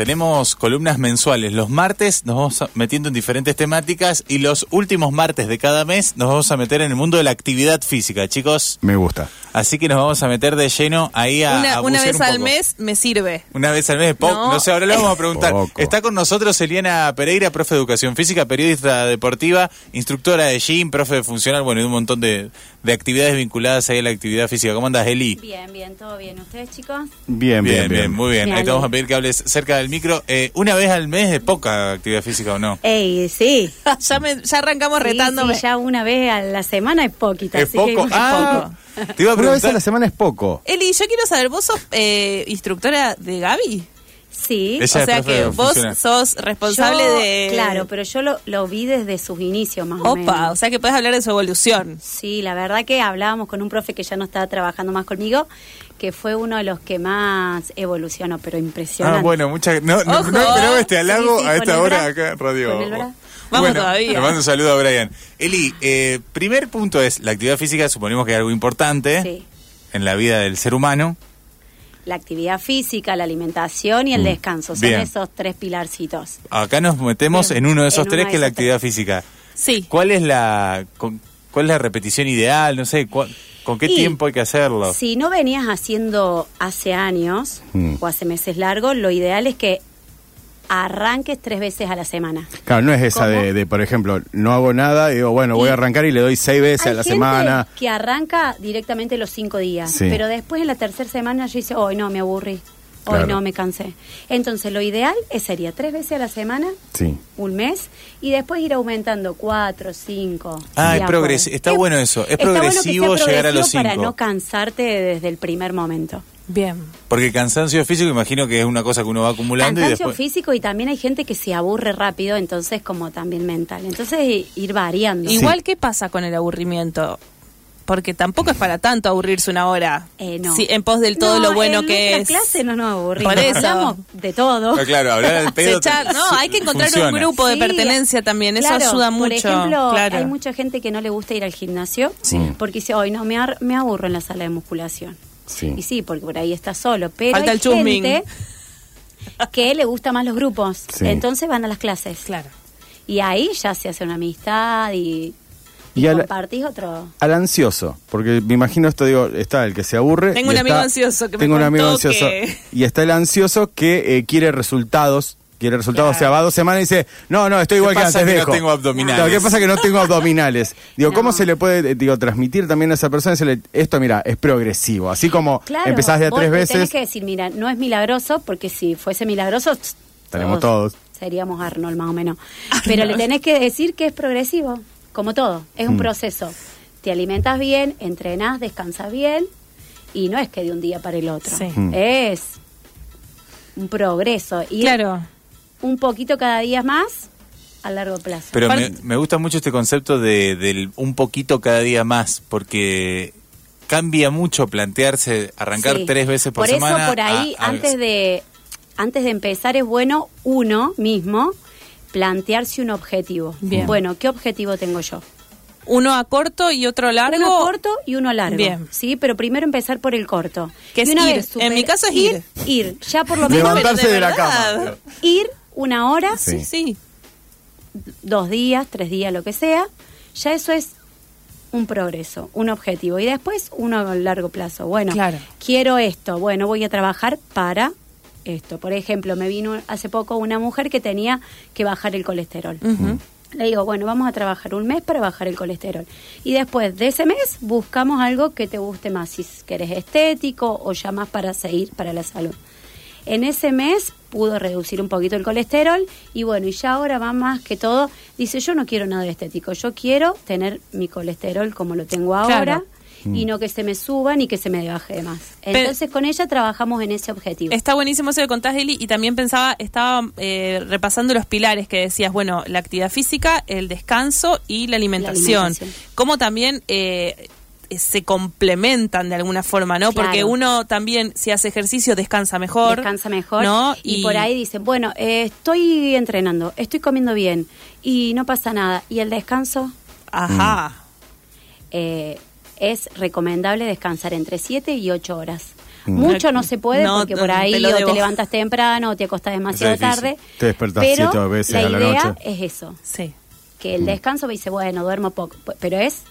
tenemos columnas mensuales. Los martes nos vamos metiendo en diferentes temáticas y los últimos martes de cada mes nos vamos a meter en el mundo de la actividad física, chicos. Me gusta. Así que nos vamos a meter de lleno ahí a, Una, a una vez un al poco. mes me sirve. Una vez al mes, poco. No. No. sé, ahora le vamos a preguntar. Poco. Está con nosotros Eliana Pereira, profe de educación física, periodista deportiva, instructora de gym, profe de funcional, bueno, y un montón de, de actividades vinculadas ahí a la actividad física. ¿Cómo andas, Eli? Bien, bien, todo bien. ¿Ustedes, chicos? Bien, bien, bien. muy bien. Ahí te vamos a pedir que hables cerca del micro. Eh, una vez al mes es poca actividad física o no? Ey, sí. ya, me, ya arrancamos Sí, retándome. sí, ya una vez a la semana es poquita. ¿Es así poco? que- ah, te iba a Una vez a la semana es poco. Eli, yo quiero saber, ¿vos sos eh, instructora de Gaby? Sí. Ella o sea es que vos sos responsable Yo- de... Claro, pero yo lo, lo vi desde sus inicios más o menos. Opa, o sea que podés hablar de su evolución. Sí, la verdad que hablábamos con un profe que ya no estaba trabajando más conmigo, que fue uno de los que más evolucionó, pero impresionante. Ah, bueno, muchas no, no, no esperaba este halago Sí, sí, a esta hora acá en Radio. Vamos bueno, todavía. Le mando un saludo a Brian. Eli, eh, primer punto es la actividad física, suponemos que es algo importante Sí. en la vida del ser humano. La actividad física, la alimentación y el descanso, son Mm. Bien. esos tres pilarcitos. Acá nos metemos en uno de esos En tres que es la actividad física. Sí. ¿Cuál es la con- cuál es la repetición ideal? No sé, ¿con qué Y tiempo hay que hacerlo? Si no venías haciendo hace años Mm. o hace meses largos, lo ideal es que arranques tres veces a la semana. Claro, no es esa de, de, por ejemplo, no hago nada y digo, bueno, voy Y a arrancar y le doy seis veces Hay a la gente semana. que arranca directamente los cinco días, Sí. pero después en la tercera semana yo dice, hoy no, me aburrí, hoy Claro. no, me cansé. Entonces lo ideal es- sería tres veces a la semana, Sí. un mes, y después ir aumentando cuatro, cinco. Ah, es por- está bueno eso, es sea progresivo llegar a los progresivo Para cinco. no cansarte desde el primer momento. Bien. Porque el cansancio físico imagino que es una cosa que uno va acumulando y Cansancio después físico y también hay gente que se aburre rápido, entonces como también mental. Entonces ir variando. Igual, ¿qué pasa con el aburrimiento? Porque tampoco es para tanto aburrirse una hora. Eh, no. Sí, en pos del todo No, lo bueno en que es. clase no nos aburrimos. Por eso. Hablamos de todo. Ah, claro, hablar Se pedo. echar- no, hay que encontrar funciona. un grupo de Sí, pertenencia también, eso ayuda mucho. Por ejemplo, claro. hay mucha gente que no le gusta ir al gimnasio porque dice, hoy no, me, ar- me aburro en la sala de musculación. Sí. Y sí, porque por ahí está solo. Pero Falta hay el chusming. gente que le gusta más los grupos. Sí. Entonces van a las clases. Claro. Y ahí ya se hace una amistad y, Y y al- compartís otro... Al ansioso, porque me imagino esto, digo, está el que se aburre. Tengo un amigo ansioso que me Tengo un amigo ansioso. que- Y está el ansioso que eh, quiere resultados. Quiere resultados, o sea, va dos semanas y dice, no, no, estoy igual que pasa antes, que no tengo abdominales? Claro, ¿Qué pasa que no tengo abdominales? Digo, ¿cómo se le puede, eh, digo, transmitir también a esa persona? Decirle, esto, mira, es progresivo. Así como Claro, empezás de a tres veces, tenés que decir, mira, no es milagroso, porque si fuese milagroso, Tenemos todos. Seríamos Arnold más o menos. Pero le tenés que decir que es progresivo, como todo, es Mm. un proceso. Te alimentas bien, entrenás, descansas bien, y no es que de un día para el otro. Sí. Mm. Es un progreso. Y Claro. Un poquito cada día más a largo plazo. Pero me, me gusta mucho este concepto de, del un poquito cada día más, porque cambia mucho plantearse arrancar Sí. tres veces por, eso, semana. por ahí, a- a- antes de antes de empezar, es bueno uno mismo plantearse un objetivo. Bien. Bueno, ¿qué objetivo tengo yo? Uno a corto y otro largo. Uno corto y uno largo. Bien. Sí, pero primero empezar por el corto. Que es ir. super- En mi caso es ir. Ir, ya por lo menos levantarse de, de la cama. ir una hora, Sí, sí. dos días, tres días, lo que sea, ya eso es un progreso, un objetivo. Y después uno a largo plazo. Bueno, Claro. quiero esto, bueno, voy a trabajar para esto. Por ejemplo, me vino hace poco una mujer que tenía que bajar el colesterol. Le digo, bueno, vamos a trabajar un mes para bajar el colesterol. Y después de ese mes buscamos algo que te guste más, si querés estético o ya más para seguir para la salud. En ese mes pudo reducir un poquito el colesterol y bueno, y ya ahora va más que todo, dice, yo no quiero nada de estético, yo quiero tener mi colesterol como lo tengo ahora Claro. y no que se me suba ni que se me baje de más. Pero- Entonces con ella trabajamos en ese objetivo. Está buenísimo eso que contás, Eli, y también pensaba, estaba eh, repasando los pilares que decías, bueno, la actividad física, el descanso y la alimentación. alimentación. Cómo también eh, se complementan de alguna forma, ¿no? Claro. Porque uno también, si hace ejercicio, descansa mejor. descansa mejor. ¿no? Y, por ahí dicen, bueno, eh, estoy entrenando, estoy comiendo bien y no pasa nada. ¿Y el descanso? Ajá. Eh, es recomendable descansar entre 7 y 8 horas. Mucho no se puede No, porque por ahí te o te levantas temprano o te acostás demasiado tarde. Te despertás pero siete veces la a la idea noche. es eso, Sí. que el descanso me dice, bueno, duermo poco, pero es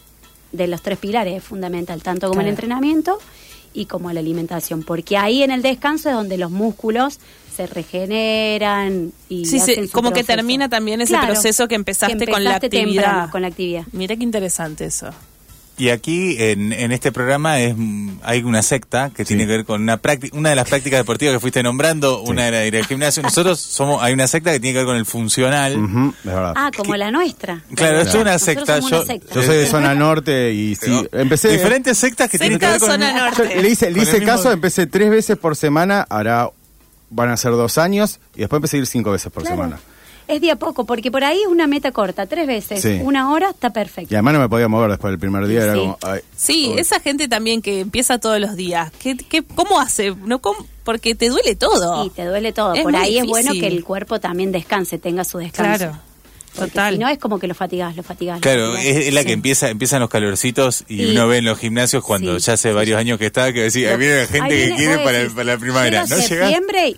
de los tres pilares, es fundamental, tanto como el entrenamiento y como la alimentación, porque ahí en el descanso es donde los músculos se regeneran y Sí, sí, su como que termina también ese Claro, proceso que empezaste, con la actividad. temprano con la actividad. Mira qué interesante eso. Y aquí en, en este programa es mm, hay una secta que tiene que ver con una práctica, una de las prácticas deportivas que fuiste nombrando, una era ir al gimnasio. Nosotros somos hay una secta que tiene que ver con el funcional. Ujú, es verdad. Ah, como la nuestra. Claro, esto es una secta. somos Yo, una secta. Yo soy de zona norte y sí, Pero empecé... diferentes sectas que tienen que ver con zona el- norte. Yo le hice, le el hice mismo- caso, empecé tres veces por semana, ahora van a ser dos años, y después empecé a ir cinco veces por Claro. semana. Es de a poco, porque por ahí es una meta corta, tres veces, Sí. una hora está perfecto. Y además no me podía mover después del primer día, era Sí. como... ay, Sí, uy. esa gente también que empieza todos los días. ¿Qué, qué, ¿Cómo hace? No, ¿Cómo? Porque te duele todo. Y te duele todo. Es por ahí es bueno que el cuerpo también descanse, tenga su descanso. Claro, Porque total. Si no es como que lo fatigás, lo fatigás. lo Claro, fatigás. es, es la que Sí. empieza, empiezan los calorcitos y, Y- uno ve en los gimnasios cuando Sí. ya hace varios años que está, que decía, ahí viene la gente Ahí que quiere para, decís, para la primavera. llega No llega, septiembre y,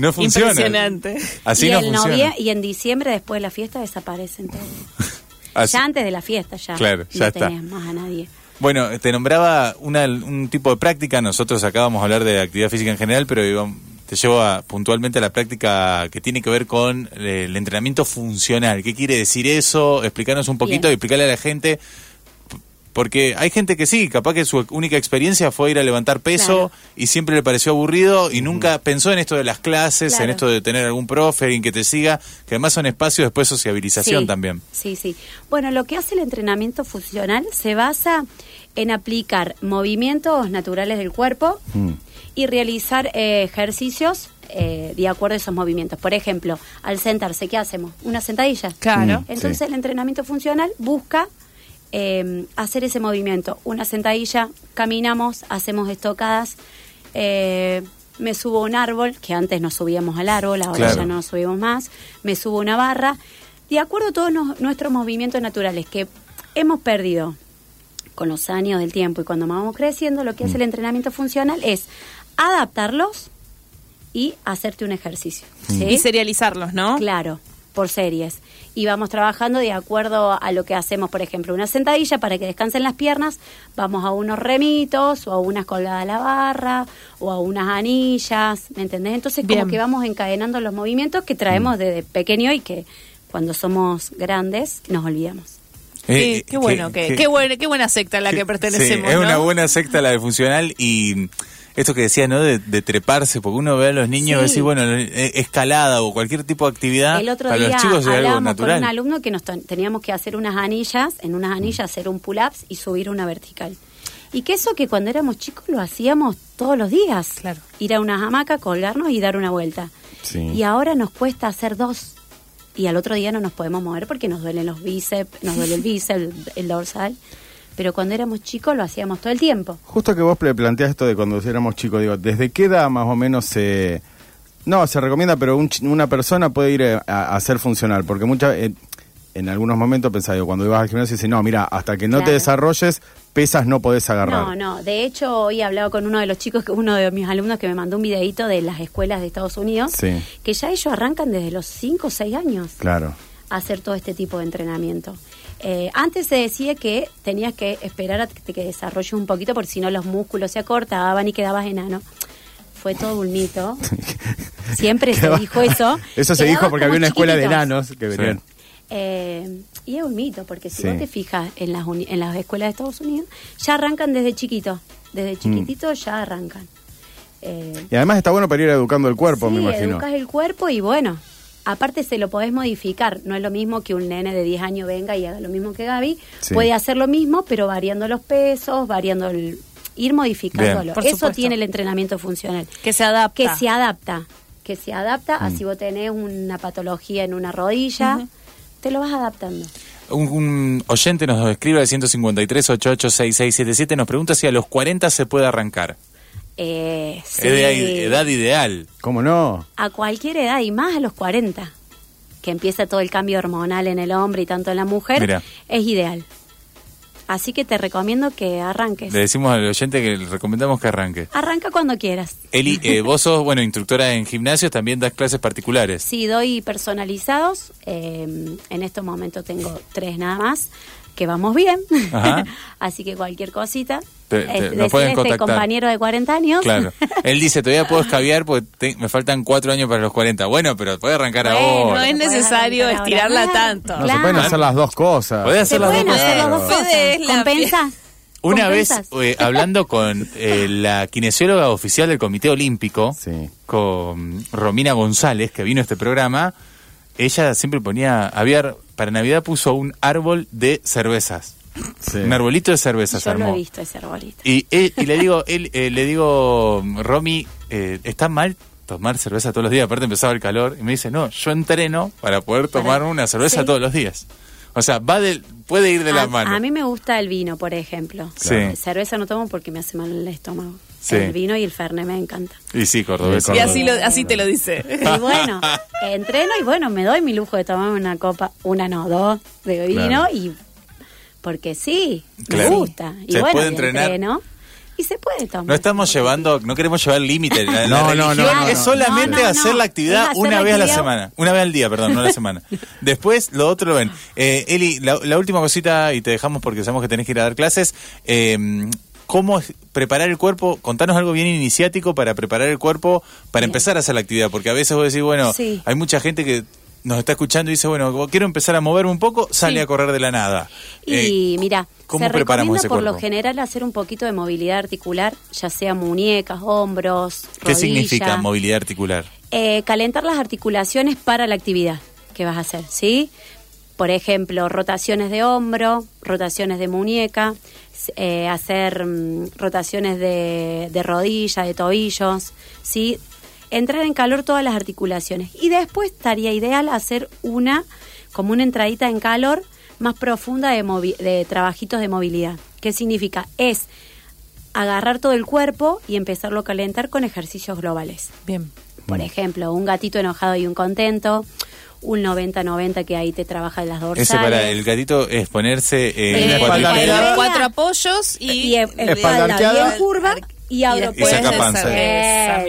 no funciona. Impresionante. Así y, no el funciona. y en diciembre, después de la fiesta, desaparecen todos. Así- Ya antes de la fiesta, ya. Claro, ya no está. tenés más a nadie. Bueno, te nombraba una, un tipo de práctica, nosotros acabamos de hablar de actividad física en general, pero te llevo a, puntualmente a la práctica que tiene que ver con eh, el entrenamiento funcional. ¿Qué quiere decir eso? Explícanos un poquito Bien. y explicarle a la gente, porque hay gente que sí, capaz que su única experiencia fue ir a levantar peso Claro. y siempre le pareció aburrido y nunca pensó en esto de las clases, en esto de tener algún profe, alguien que te siga, que además son espacios después de sociabilización Sí, también. Sí, sí. Bueno, lo que hace el entrenamiento funcional se basa en aplicar movimientos naturales del cuerpo Mm. y realizar eh, ejercicios eh, de acuerdo a esos movimientos. Por ejemplo, al sentarse, ¿qué hacemos? Una sentadilla. Claro. Mm. Entonces Sí. el entrenamiento funcional busca eh, hacer ese movimiento. Una sentadilla, caminamos, hacemos estocadas, eh, me subo a un árbol, que antes nos subíamos al árbol, ahora Claro. ya no nos subimos más, me subo a una barra, de acuerdo a todos nos- nuestros movimientos naturales que hemos perdido con los años del tiempo y cuando vamos creciendo, lo que hace el entrenamiento funcional es adaptarlos y hacerte un ejercicio. ¿sí? Y serializarlos, ¿no? Claro, por series. Y vamos trabajando de acuerdo a lo que hacemos, por ejemplo, una sentadilla para que descansen las piernas, vamos a unos remitos o a unas colgadas a la barra o a unas anillas, ¿me entendés? Entonces Bien. como que vamos encadenando los movimientos que traemos desde pequeño y que cuando somos grandes nos olvidamos. Qué, Eh, qué bueno, que- qué, buena, qué buena secta a la que Sí, pertenecemos. es ¿no? una buena secta la de funcional y esto que decía, ¿no? De, de treparse, porque uno ve a los niños y Sí. decir, bueno, eh, escalada o cualquier tipo de actividad El otro para día los chicos es algo hablábamos con un alumno que nos teníamos que hacer unas anillas, en unas anillas hacer un pull-ups y subir una vertical. Y que eso que cuando éramos chicos lo hacíamos todos los días. Claro. Ir a una hamaca, colgarnos y dar una vuelta. Sí. Y ahora nos cuesta hacer dos. Y al otro día no nos podemos mover porque nos duelen los bíceps, nos duele el bíceps, el, el dorsal. Pero cuando éramos chicos lo hacíamos todo el tiempo. Justo que vos planteás esto de cuando éramos chicos, digo, ¿desde qué edad más o menos se... No, se recomienda, pero un una persona puede ir eh, a, a ser funcional, porque muchas... eh, en algunos momentos pensaba, digo, cuando ibas al gimnasio, dices, no, mira, hasta que no te desarrolles, pesas no podés agarrar. No, no. De hecho, hoy he hablado con uno de los chicos, uno de mis alumnos que me mandó un videito de las escuelas de Estados Unidos, Sí. que ya ellos arrancan desde los 5 o 6 años Claro. Hacer todo este tipo de entrenamiento. Eh, antes se decía que tenías que esperar a que te desarrolles un poquito, porque si no los músculos se acortaban y quedabas enano. Fue todo un mito. Siempre se dijo eso. Eso se dijo porque había una escuela de enanos que venían. Eh, y es un mito, porque si Sí. vos te fijas en las, uni- en las escuelas de Estados Unidos, ya arrancan desde chiquito. Desde chiquitito ya arrancan. Eh, Y además está bueno para ir educando el cuerpo, sí, me imagino. educas el cuerpo y bueno, aparte se lo podés modificar. No es lo mismo que un nene de 10 años venga y haga lo mismo que Gaby. Sí. Puede hacer lo mismo, pero variando los pesos, variando el... Ir modificándolo. Eso supuesto. tiene el entrenamiento funcional. Que se adapta. Que se adapta. Que se adapta Mm. así vos tenés una patología en una rodilla, te lo vas adaptando. Un, un oyente nos escribe al 153 886677 nos pregunta si a los 40 se puede arrancar. Eh, sí. Es de edad ideal. ¿Cómo no? A cualquier edad y más a los 40, que empieza todo el cambio hormonal en el hombre y tanto en la mujer, Mira. es ideal. Así que te recomiendo que arranques. Le decimos al oyente que le recomendamos que arranque. Arranca cuando quieras. Eli, eh, vos sos, bueno, instructora en gimnasios, también das clases particulares. Sí, doy personalizados. eh, en estos momentos tengo tres nada más, que vamos bien. Ajá. Así que cualquier cosita. Te- te- nos decirle pueden a este contactar. compañero de 40 años. Claro. Él dice, todavía puedo escabiar porque te- me faltan cuatro años para los 40. Bueno, pero puede arrancar Bueno, No ahora. es Puedes necesario ahora. estirarla tanto. No, Claro. se pueden hacer las dos cosas. Podés hacer las pueden dos hacer las dos cosas. es ¿Compensa? Una vez, eh, hablando con eh, la kinesióloga oficial del Comité Olímpico, Sí. con Romina González, que vino a este programa, ella siempre ponía, había, para Navidad puso un árbol de cervezas. Sí. Un arbolito de cervezas Yo lo armó. he visto ese arbolito. Y, él- y le digo, él, eh, le digo, Romy, eh, ¿está mal tomar cerveza todos los días? Aparte empezaba el calor. Y me dice, no, yo entreno para poder tomar una cerveza Sí. todos los días. O sea, va del, puede ir de la a, mano. a mí me gusta el vino, por ejemplo. Sí. Cerveza no tomo porque me hace mal el estómago. Sí. El vino y el fernet me encanta. Y sí, cordobés. Y así, lo, así te lo dice. Y bueno, entreno y bueno, me doy mi lujo de tomarme una copa, una no, dos de vino Claro. y porque sí, Claro. me gusta. Y Se bueno, puede y entrenar. entreno y se puede tomar. No estamos llevando, no queremos llevar límite. La, la No, no, no, no, es solamente No, no, hacer la actividad hacer una la vez a la semana. Una vez al día, perdón, no a la semana. Después, lo otro lo ven. Eh, Eli, la, la última cosita, y te dejamos porque sabemos que tenés que ir a dar clases. Eh, ¿Cómo es preparar el cuerpo? Contanos algo bien iniciático para preparar el cuerpo para Bien. empezar a hacer la actividad. Porque a veces vos decís, bueno, Sí. hay mucha gente que nos está escuchando y dice, bueno, quiero empezar a moverme un poco, sale Sí. a correr de la nada. Y Eh, mira, ¿cómo se preparamos ese por lo cuerpo? general hacer un poquito de movilidad articular, ya sea muñecas, hombros, ¿Qué rodilla. significa movilidad articular? Eh, calentar las articulaciones para la actividad que vas a hacer, ¿sí? Por ejemplo, rotaciones de hombro, rotaciones de muñeca, eh, hacer mm, rotaciones de, de rodilla, de tobillos, ¿sí? Entrar en calor todas las articulaciones. Y después estaría ideal hacer una, como una entradita en calor más profunda de, movi- de trabajitos de movilidad. ¿Qué significa? Es agarrar todo el cuerpo y empezarlo a calentar con ejercicios globales. Bien. Por ejemplo, un gatito enojado y un contento, un 90-90 que ahí te trabaja las dorsales. Ese para el gatito es ponerse eh, En la Eh, arqueada. cuatro apoyos y, y espalda bien curva y abro después saca panza.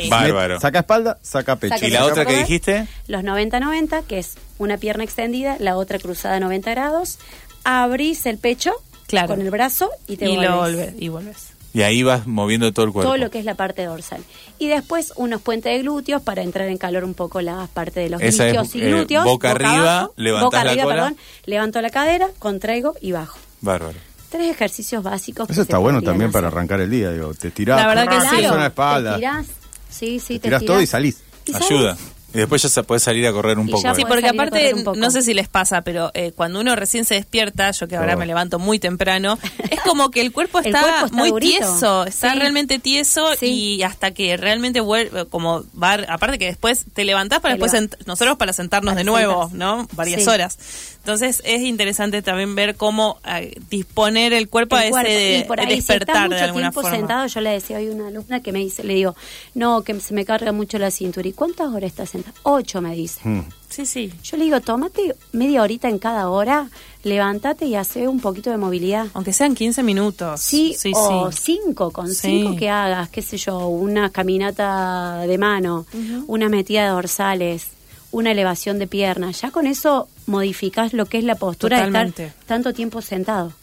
Bárbaro. Saca espalda, saca pecho. Saca ¿Y la ¿Se otra que dijiste? Los 90-90, que es una pierna extendida, la otra cruzada a 90 grados. Abrís el pecho Claro. con el brazo y te y volvés. lo volvés. Y volvés. Y ahí vas moviendo todo el cuerpo. Todo lo que es la parte dorsal. Y después unos puentes de glúteos para entrar en calor un poco la parte de los Esa es, isquios y eh, glúteos. boca arriba, abajo, levantás boca la arriba, cola. perdón. Levanto la cadera, contraigo y bajo. Bárbaro. Tres ejercicios básicos. Eso está bueno también para arrancar el día. Digo, te tirás, La verdad que te suena la Te espalda. tirás. Sí, sí, te te, tirás todo y salís. y salís. Y después ya se puede salir a correr un Y poco. ya. Sí, porque aparte, no sé si les pasa, pero eh, cuando uno recién se despierta, yo que ahora Oh. me levanto muy temprano, es como que el cuerpo El está, cuerpo está muy durito. tieso, está Sí. realmente tieso Sí. y hasta que realmente vuelve, como va, aparte que después te levantás para Te después, nosotros para sentarnos Para de nuevo, sentarse. ¿no? Varias Sí. horas. Entonces es interesante también ver cómo eh, disponer el cuerpo a ese cuerpo. de, y por ahí, despertar si de alguna tiempo forma. sentado, yo le decía hoy a una alumna que me dice, le digo, no, que se me carga mucho la cintura. ¿Y cuántas horas estás Ocho, me dice. Mm. Sí, sí. Yo le digo, tómate media horita en cada hora, levántate y hace un poquito de movilidad. Aunque sean 15 minutos. Sí, sí. o sí. cinco, con Sí. cinco que hagas, qué sé yo, una caminata de mano, una metida de dorsales, una elevación de piernas. Ya con eso modificás lo que es la postura de estar tanto tiempo sentado.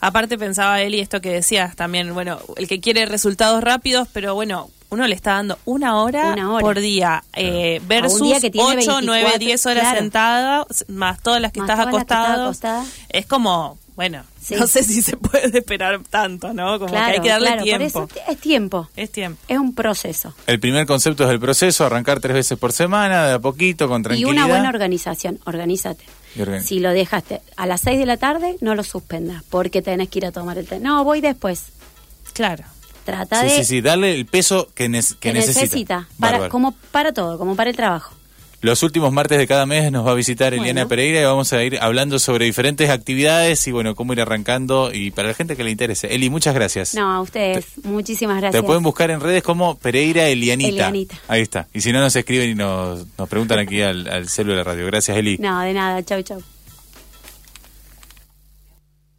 Aparte pensaba Eli esto que decías también, bueno, el que quiere resultados rápidos, pero bueno, uno le está dando una hora, Una hora. por día eh, versus día que tiene 8, 9, 24, 10 horas claro. sentada, más todas las que Más estás acostado. acostada. Es como, bueno, Sí. no sé si se puede esperar tanto, ¿no? Como claro, que hay que darle claro, tiempo. Por eso es tiempo, Es tiempo. es un proceso. El primer concepto es el proceso, arrancar tres veces por semana, de a poquito, con Y tranquilidad. una buena organización, organízate. Y organ- Si lo dejaste a las 6 de la tarde, no lo suspendas, porque tenés que ir a tomar el té. No, voy después. Claro. Trata Sí, de sí, sí, darle el peso que, nes- que que necesita. necesita, para, como para todo, como para el trabajo. Los últimos martes de cada mes nos va a visitar Eliana Bueno. Pereira y vamos a ir hablando sobre diferentes actividades y bueno, cómo ir arrancando y para la gente que le interese. Eli, muchas gracias. No, a ustedes, muchísimas gracias. Te pueden buscar en redes como Pereira Elianita. Elianita. Ahí está. Y si no, nos escriben y nos, nos preguntan aquí al, al celular radio. Gracias, Eli. No, de nada, chau, chau.